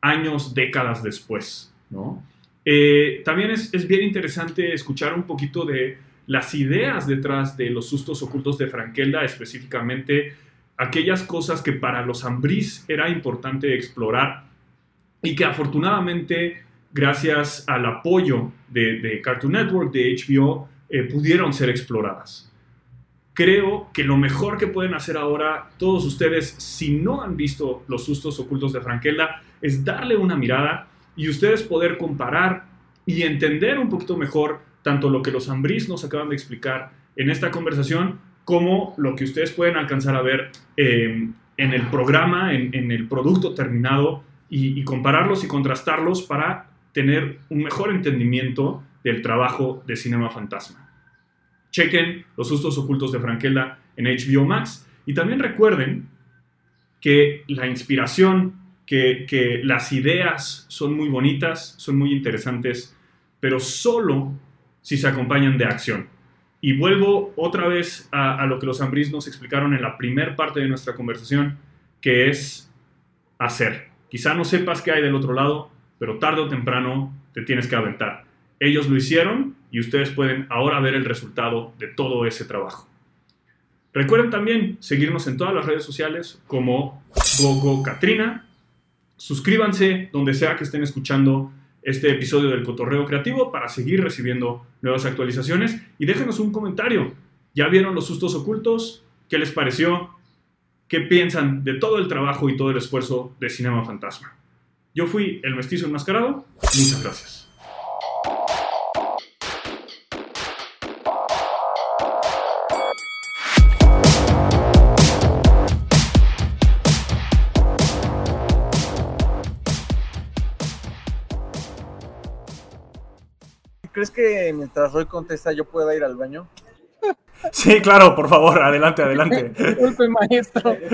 años, décadas después, ¿no? Eh, también es, es, bien interesante escuchar un poquito de las ideas detrás de los sustos ocultos de Frankelda, específicamente aquellas cosas que para los Ambris era importante explorar y que afortunadamente, gracias al apoyo de, Cartoon Network, de HBO, eh, pudieron ser exploradas. creo que lo mejor que pueden hacer ahora todos ustedes, si no han visto los sustos ocultos de Frankelda, es darle una mirada y ustedes poder comparar y entender un poquito mejor tanto lo que los Ambris nos acaban de explicar en esta conversación como lo que ustedes pueden alcanzar a ver eh, en el programa, en, el producto terminado y, compararlos y contrastarlos para tener un mejor entendimiento del trabajo de Cinema Fantasma. Chequen Los sustos ocultos de Frankelda en HBO Max y también recuerden que la inspiración, que las ideas son muy bonitas, son muy interesantes, pero solo si se acompañan de acción. Y vuelvo otra vez a, lo que los Ambris nos explicaron en la primera parte de nuestra conversación, que es hacer. Quizá no sepas qué hay del otro lado, pero tarde o temprano te tienes que aventar. Ellos lo hicieron y ustedes pueden ahora ver el resultado de todo ese trabajo. Recuerden también seguirnos en todas las redes sociales como GoGo Katrina. Suscríbanse donde sea que estén escuchando este episodio del Cotorreo Creativo para seguir recibiendo nuevas actualizaciones y déjenos un comentario. ¿Ya vieron los sustos ocultos? ¿Qué les pareció? ¿Qué piensan de todo el trabajo y todo el esfuerzo de Cinema Fantasma? Yo fui el mestizo enmascarado. Muchas gracias. ¿Crees que mientras Roy contesta yo pueda ir al baño? Sí, claro, por favor, adelante, adelante. Disculpe, maestro.